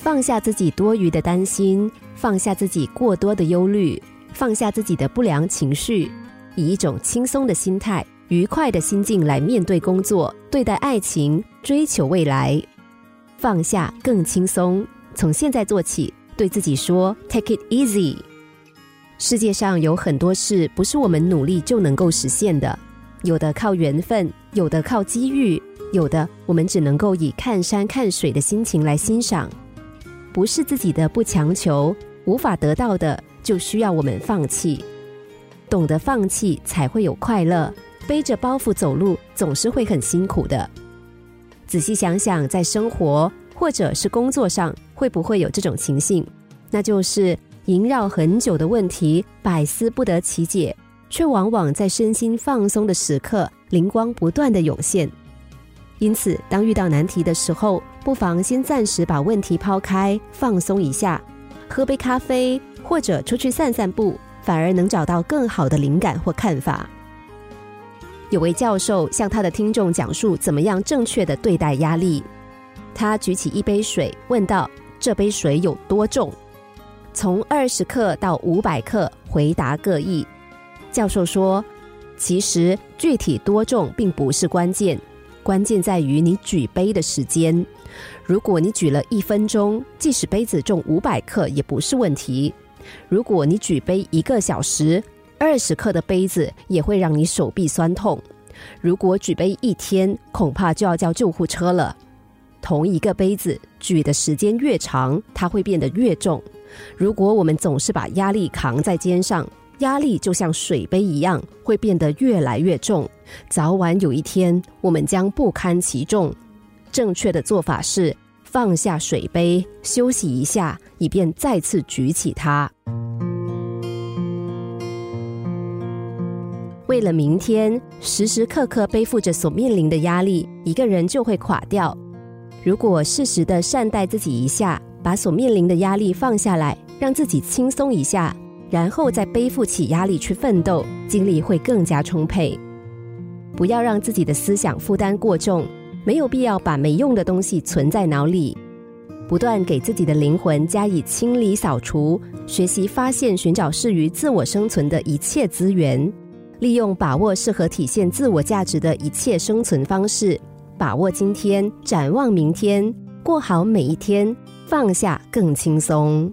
放下自己多余的担心，放下自己过多的忧虑，放下自己的不良情绪，以一种轻松的心态、愉快的心境来面对工作、对待爱情、追求未来。放下更轻松，从现在做起，对自己说：“Take it easy。”世界上有很多事不是我们努力就能够实现的，有的靠缘分，有的靠机遇，有的我们只能够以看山看水的心情来欣赏。不是自己的不强求，无法得到的就需要我们放弃。懂得放弃才会有快乐。背着包袱走路总是会很辛苦的。仔细想想，在生活或者是工作上，会不会有这种情形？那就是萦绕很久的问题，百思不得其解，却往往在身心放松的时刻，灵光不断的涌现。因此，当遇到难题的时候，不妨先暂时把问题抛开，放松一下，喝杯咖啡，或者出去散散步，反而能找到更好的灵感或看法。有位教授向他的听众讲述怎么样正确的对待压力。他举起一杯水，问道：“这杯水有多重？”从二十克到五百克，回答各异。教授说：“其实具体多重并不是关键，关键在于你举杯的时间。如果你举了一分钟，即使杯子重五百克也不是问题；如果你举杯一个小时，二十克的杯子也会让你手臂酸痛。如果举杯一天，恐怕就要叫救护车了。同一个杯子举的时间越长，它会变得越重。如果我们总是把压力扛在肩上，压力就像水杯一样，会变得越来越重。早晚有一天，我们将不堪其重。正确的做法是放下水杯，休息一下，以便再次举起它。为了明天，时时刻刻背负着所面临的压力，一个人就会垮掉。如果适时的善待自己一下，把所面临的压力放下来，让自己轻松一下，然后再背负起压力去奋斗，精力会更加充沛。不要让自己的思想负担过重，没有必要把没用的东西存在脑里。不断给自己的灵魂加以清理扫除，学习发现、寻找适于自我生存的一切资源。利用把握适合体现自我价值的一切生存方式，把握今天，展望明天，过好每一天，放下更轻松。